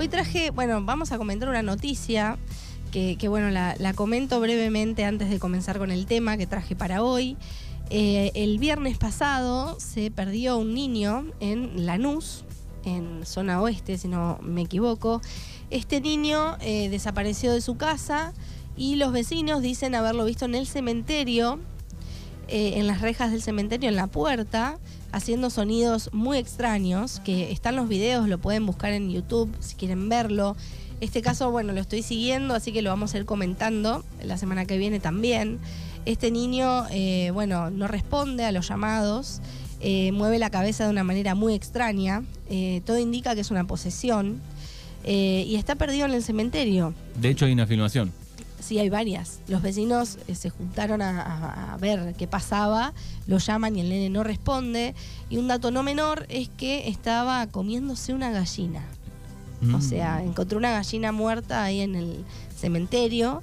Hoy traje, bueno, vamos a comentar una noticia que, bueno, la, comento brevemente antes de comenzar con el tema que traje para hoy. Eh, el viernes pasado se perdió un niño en Lanús, en zona oeste, si no me equivoco. Este niño eh, desapareció de su casa y los vecinos dicen haberlo visto en el cementerio, eh, en las rejas del cementerio, en la puerta, haciendo sonidos muy extraños, que están los videos, lo pueden buscar en YouTube si quieren verlo. Este caso, bueno, lo estoy siguiendo, así que lo vamos a ir comentando la semana que viene también. Este niño, eh, bueno, no responde a los llamados, eh, mueve la cabeza de una manera muy extraña, eh, todo indica que es una posesión y está perdido en el cementerio. De hecho, hay una filmación. Sí, hay varias. Los vecinos se juntaron a, a, ver qué pasaba, lo llaman y el nene no responde. Y un dato no menor es que estaba comiéndose una gallina. O sea, mm. encontró una gallina muerta ahí en el cementerio.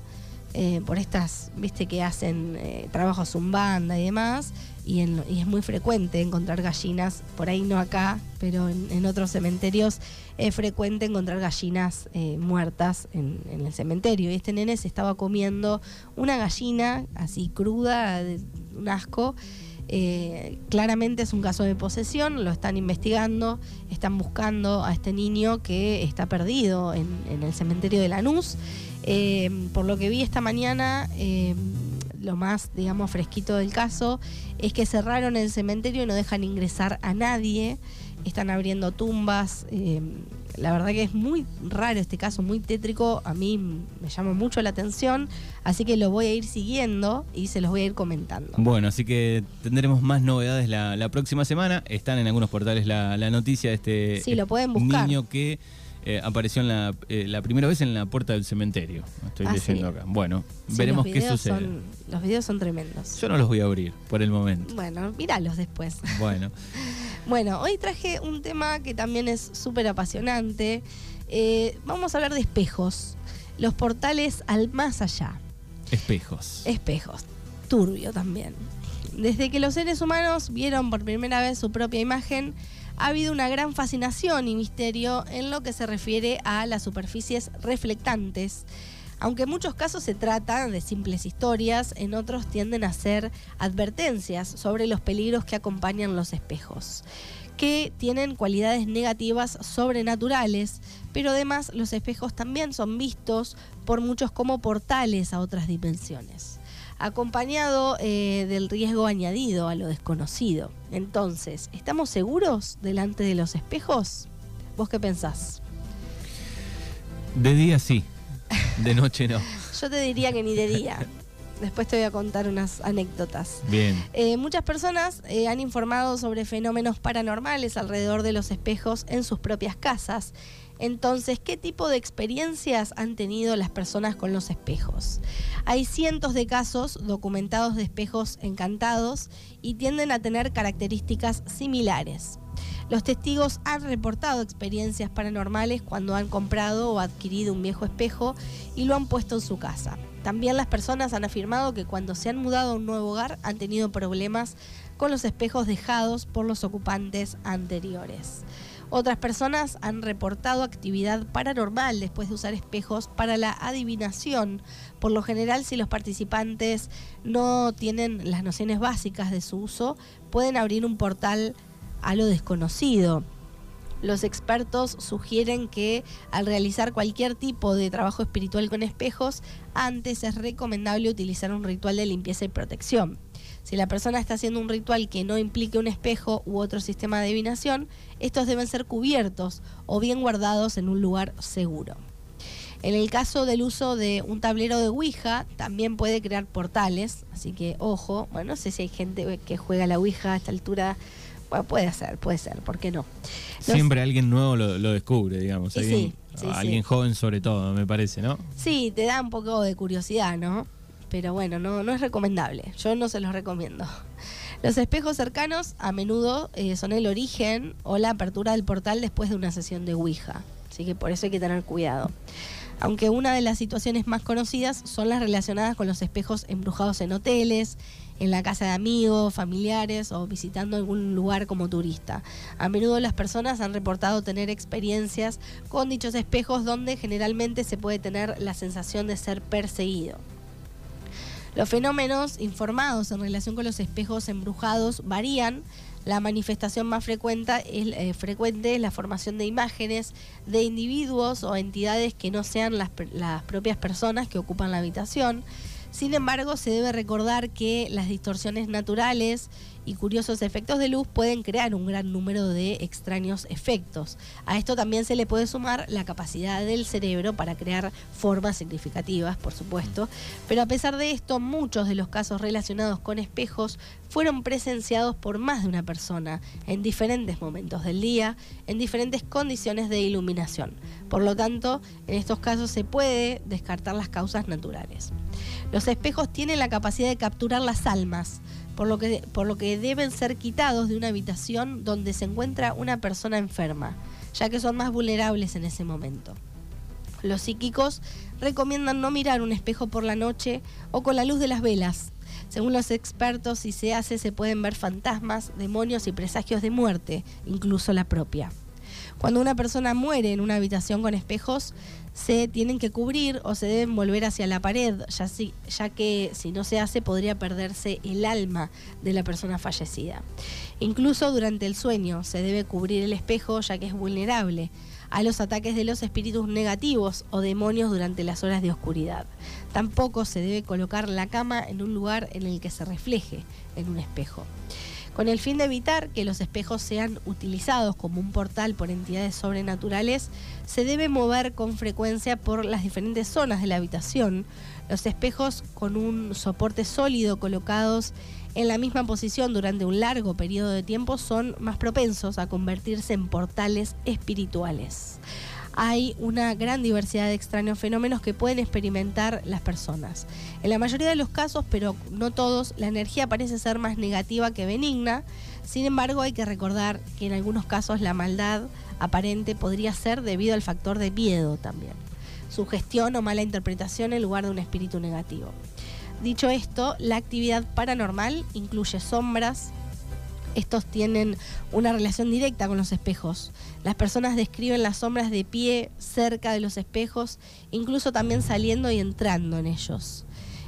Eh, por estas, viste, que hacen eh, trabajo zumbanda y demás, y, es muy frecuente encontrar gallinas, por ahí no acá, pero en, otros cementerios es frecuente encontrar gallinas eh, muertas en, el cementerio. Y este nene se estaba comiendo una gallina así cruda, un asco, eh, claramente es un caso de posesión, lo están investigando, están buscando a este niño que está perdido en, el cementerio de Lanús. Eh, por lo que vi esta mañana, lo más, digamos, fresquito del caso es que cerraron el cementerio y no dejan ingresar a nadie. Están abriendo tumbas la verdad que es muy raro este caso, muy tétrico, a mí me llama mucho la atención, así que lo voy a ir siguiendo y se los voy a ir comentando. Bueno, así que tendremos más novedades la, próxima semana. Están en algunos portales la, noticia de este sí, lo pueden buscar. niño que eh, apareció en eh, la, primera vez en la puerta del cementerio. Estoy ah, acá. Bueno, veremos qué sucede. los videos son tremendos. Yo no los voy a abrir por el momento. Bueno, míralos después. Bueno. Bueno, hoy traje un tema que también es súper apasionante. Eh, vamos a hablar de espejos. Los portales al más allá. Espejos. Espejos. Turbio también. Desde que los seres humanos vieron por primera vez su propia imagen, ha habido una gran fascinación y misterio en lo que se refiere a las superficies reflectantes. Aunque en muchos casos se trata de simples historias, en otros tienden a ser advertencias sobre los peligros que acompañan los espejos que tienen cualidades negativas sobrenaturales, pero además los espejos también son vistos por muchos como portales a otras dimensiones, acompañado eh, del riesgo añadido a lo desconocido. Entonces, ¿estamos seguros delante de los espejos? ¿Vos qué pensás? De día sí, de noche no. Yo te diría que ni de día. Después te voy a contar unas anécdotas. Bien. Eh, muchas personas eh, han informado sobre fenómenos paranormales alrededor de los espejos en sus propias casas. Entonces, ¿qué tipo de experiencias han tenido las personas con los espejos? Hay cientos de casos documentados de espejos encantados y tienden a tener características similares. Los testigos han reportado experiencias paranormales cuando han comprado o adquirido un viejo espejo y lo han puesto en su casa. También las personas han afirmado que cuando se han mudado a un nuevo hogar han tenido problemas con los espejos dejados por los ocupantes anteriores. Otras personas han reportado actividad paranormal después de usar espejos para la adivinación. Por lo general, si los participantes no tienen las nociones básicas de su uso, pueden abrir un portal a lo desconocido. Los expertos sugieren que al realizar cualquier tipo de trabajo espiritual con espejos, antes es recomendable utilizar un ritual de limpieza y protección. Si la persona está haciendo un ritual que no implique un espejo u otro sistema de adivinación, estos deben ser cubiertos o bien guardados en un lugar seguro. En el caso del uso de un tablero de Ouija, también puede crear portales, así que ojo, bueno, no sé si hay gente que juega la Ouija a esta altura puede ser, puede ser, ¿por qué no? Siempre alguien nuevo lo, descubre, digamos. Alguien, alguien joven sobre todo, me parece, ¿no? Sí, te da un poco de curiosidad, ¿no? Pero bueno, no, no es recomendable. Yo no se los recomiendo. Los espejos cercanos a menudo eh, son el origen o la apertura del portal después de una sesión de Ouija. Así que por eso hay que tener cuidado. Aunque una de las situaciones más conocidas son las relacionadas con los espejos embrujados en hoteles, en la casa de amigos, familiares o visitando algún lugar como turista. A menudo las personas han reportado tener experiencias con dichos espejos donde generalmente se puede tener la sensación de ser perseguido. Los fenómenos informados en relación con los espejos embrujados varían. La manifestación más frecuente es, eh, frecuente es la formación de imágenes de individuos o entidades que no sean las, las propias personas que ocupan la habitación. Sin embargo, se debe recordar que las distorsiones naturales y curiosos efectos de luz pueden crear un gran número de extraños efectos. A esto también se le puede sumar la capacidad del cerebro para crear formas significativas, por supuesto, pero a pesar de esto, muchos de los casos relacionados con espejos fueron presenciados por más de una persona en diferentes momentos del día, en diferentes condiciones de iluminación. Por lo tanto, en estos casos se puede descartar las causas naturales. Los espejos tienen la capacidad de capturar las almas, por lo, que, por lo que deben ser quitados de una habitación donde se encuentra una persona enferma, ya que son más vulnerables en ese momento. Los psíquicos recomiendan no mirar un espejo por la noche o con la luz de las velas. Según los expertos, si se hace se pueden ver fantasmas, demonios y presagios de muerte, incluso la propia. Cuando una persona muere en una habitación con espejos, se tienen que cubrir o se deben volver hacia la pared, ya, ya que si no se hace podría perderse el alma de la persona fallecida. Incluso durante el sueño se debe cubrir el espejo ya que es vulnerable a los ataques de los espíritus negativos o demonios durante las horas de oscuridad. Tampoco se debe colocar la cama en un lugar en el que se refleje en un espejo. Con el fin de evitar que los espejos sean utilizados como un portal por entidades sobrenaturales, se debe mover con frecuencia por las diferentes zonas de la habitación. Los espejos con un soporte sólido colocados en la misma posición durante un largo periodo de tiempo son más propensos a convertirse en portales espirituales hay una gran diversidad de extraños fenómenos que pueden experimentar las personas. En la mayoría de los casos, pero no todos, la energía parece ser más negativa que benigna. Sin embargo, hay que recordar que en algunos casos la maldad aparente podría ser debido al factor de miedo también. Sugestión o mala interpretación en lugar de un espíritu negativo. Dicho esto, la actividad paranormal incluye sombras, estos tienen una relación directa con los espejos. Las personas describen las sombras de pie cerca de los espejos, incluso también saliendo y entrando en ellos.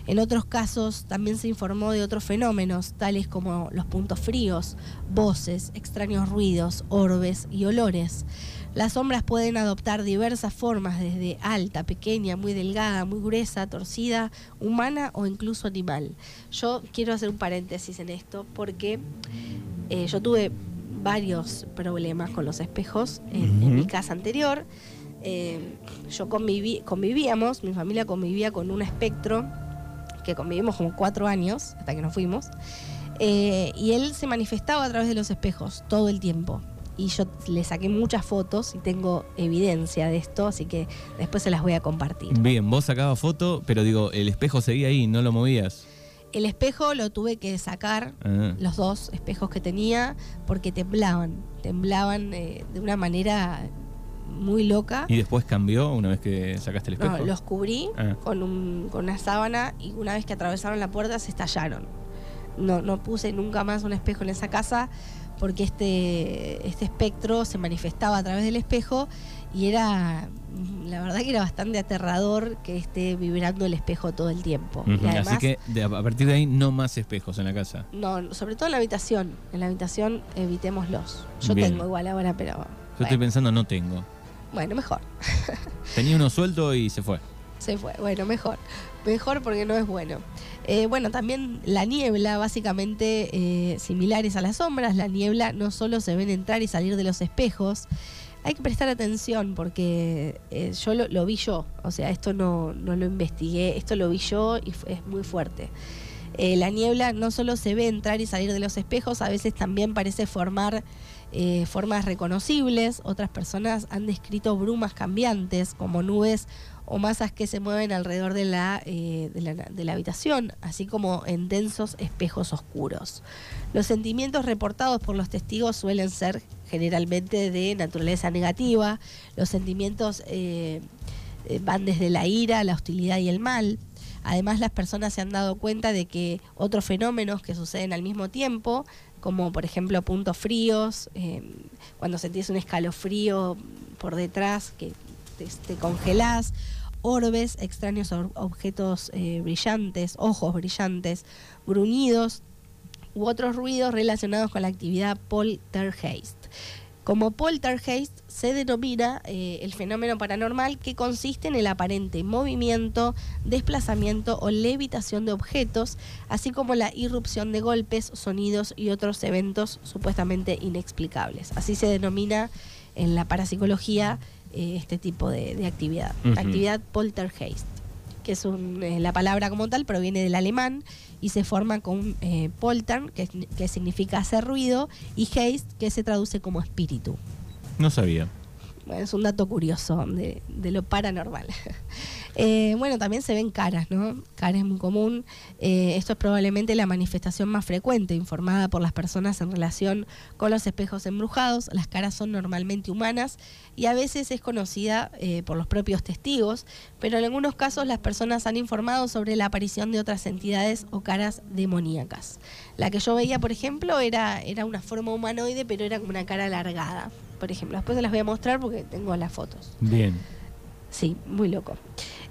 En otros casos también se informó de otros fenómenos, tales como los puntos fríos, voces, extraños ruidos, orbes y olores. Las sombras pueden adoptar diversas formas, desde alta, pequeña, muy delgada, muy gruesa, torcida, humana o incluso animal. Yo quiero hacer un paréntesis en esto porque eh, yo tuve varios problemas con los espejos en, mi casa anterior. Eh, yo convivíamos, mi familia convivía con un espectro que convivimos como cuatro años hasta que nos fuimos. Eh, y él se manifestaba a través de los espejos todo el tiempo. Y yo le saqué muchas fotos y tengo evidencia de esto, así que después se las voy a compartir. Bien, vos sacabas foto, pero digo, el espejo seguía ahí, no lo movías. El espejo lo tuve que sacar, ah. los dos espejos que tenía, porque temblaban, temblaban eh, de una manera muy loca. ¿Y después cambió una vez que sacaste el espejo? No, los cubrí ah. con, un, con una sábana y una vez que atravesaron la puerta se estallaron. No, no puse nunca más un espejo en esa casa porque este, este espectro se manifestaba a través del espejo y era la verdad que era bastante aterrador que esté vibrando el espejo todo el tiempo. Así que a partir de ahí no más espejos en la casa. No, sobre todo en la habitación. En la habitación evitémoslos. Yo tengo igual ahora, pero... Yo estoy pensando no tengo. Bueno, mejor. Tenía uno suelto y se fue. Se fue, bueno, mejor. Mejor porque no es bueno. Eh, bueno, también la niebla, básicamente eh, similares a las sombras, la niebla no solo se ven entrar y salir de los espejos, hay que prestar atención porque eh, yo lo, vi yo, o sea, esto no, no, lo investigué, esto lo vi yo y es muy fuerte. La niebla no solo se ve entrar y salir de los espejos, a veces también parece formar formas reconocibles, otras personas han descrito brumas cambiantes como nubes o masas que se mueven alrededor de la, eh, de, la, de la, habitación, así como en densos espejos oscuros. Los sentimientos reportados por los testigos suelen ser generalmente de naturaleza negativa, los sentimientos eh, eh, van desde la ira, la hostilidad y el mal. Además, las personas se han dado cuenta de que otros fenómenos que suceden al mismo tiempo, como por ejemplo puntos fríos, cuando sentís un escalofrío por detrás que te, te congelás, orbes, extraños objetos eh, brillantes, ojos brillantes, gruñidos u otros ruidos relacionados con la actividad poltergeist. Como poltergeist se denomina eh, el fenómeno paranormal que consiste en el aparente movimiento, desplazamiento o levitación de objetos, así como la irrupción de golpes, sonidos y otros eventos supuestamente inexplicables. Así se denomina en la parapsicología eh, este tipo de, actividad. Actividad poltergeist, que es eh, la palabra como tal proviene del alemán y se forma con eh, poltern, que, que significa hacer ruido, y geist, que se traduce como espíritu. No sabía. Bueno, es un dato curioso de, lo paranormal. Eh, bueno, también se ven caras, ¿no? Caras muy común. Eh, esto es probablemente la manifestación más frecuente informada por las personas en relación con los espejos embrujados. Las caras son normalmente humanas y a veces es conocida eh, por los propios testigos, pero en algunos casos las personas han informado sobre la aparición de otras entidades o caras demoníacas. La que yo veía, por ejemplo, era, era una forma humanoide, pero era como una cara alargada por ejemplo. Después se las voy a mostrar porque tengo las fotos. Bien. Sí, muy loco.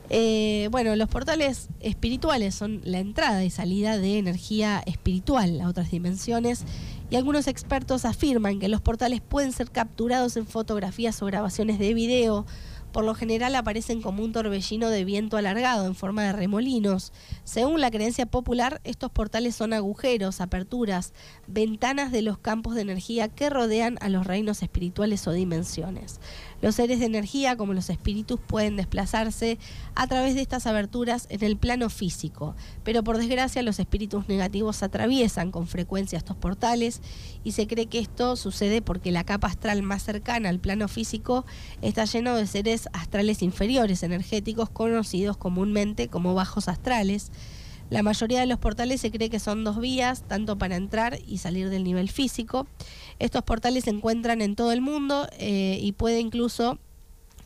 Eh, bueno, los portales espirituales son la entrada y salida de energía espiritual a otras dimensiones y algunos expertos afirman que los portales pueden ser capturados en fotografías o grabaciones de video por lo general aparecen como un torbellino de viento alargado en forma de remolinos. Según la creencia popular, estos portales son agujeros, aperturas, ventanas de los campos de energía que rodean a los reinos espirituales o dimensiones. Los seres de energía, como los espíritus, pueden desplazarse a través de estas aberturas en el plano físico, pero por desgracia los espíritus negativos atraviesan con frecuencia estos portales y se cree que esto sucede porque la capa astral más cercana al plano físico está lleno de seres astrales inferiores energéticos conocidos comúnmente como bajos astrales. La mayoría de los portales se cree que son dos vías, tanto para entrar y salir del nivel físico. Estos portales se encuentran en todo el mundo eh, y puede incluso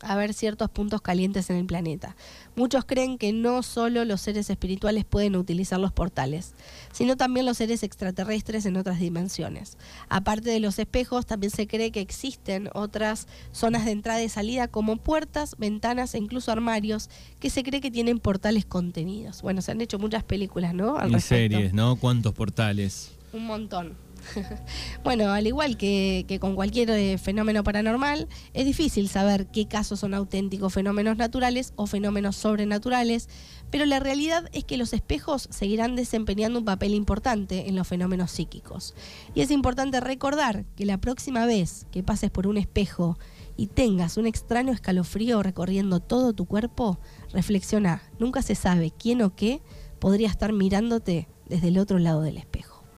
haber ciertos puntos calientes en el planeta. Muchos creen que no solo los seres espirituales pueden utilizar los portales, sino también los seres extraterrestres en otras dimensiones. Aparte de los espejos, también se cree que existen otras zonas de entrada y salida como puertas, ventanas e incluso armarios que se cree que tienen portales contenidos. Bueno, se han hecho muchas películas, ¿no? y series, ¿no? ¿Cuántos portales? Un montón. bueno, al igual que, con cualquier eh, fenómeno paranormal, es difícil saber qué casos son auténticos fenómenos naturales o fenómenos sobrenaturales, pero la realidad es que los espejos seguirán desempeñando un papel importante en los fenómenos psíquicos. Y es importante recordar que la próxima vez que pases por un espejo y tengas un extraño escalofrío recorriendo todo tu cuerpo, reflexiona, nunca se sabe quién o qué podría estar mirándote desde el otro lado del espejo.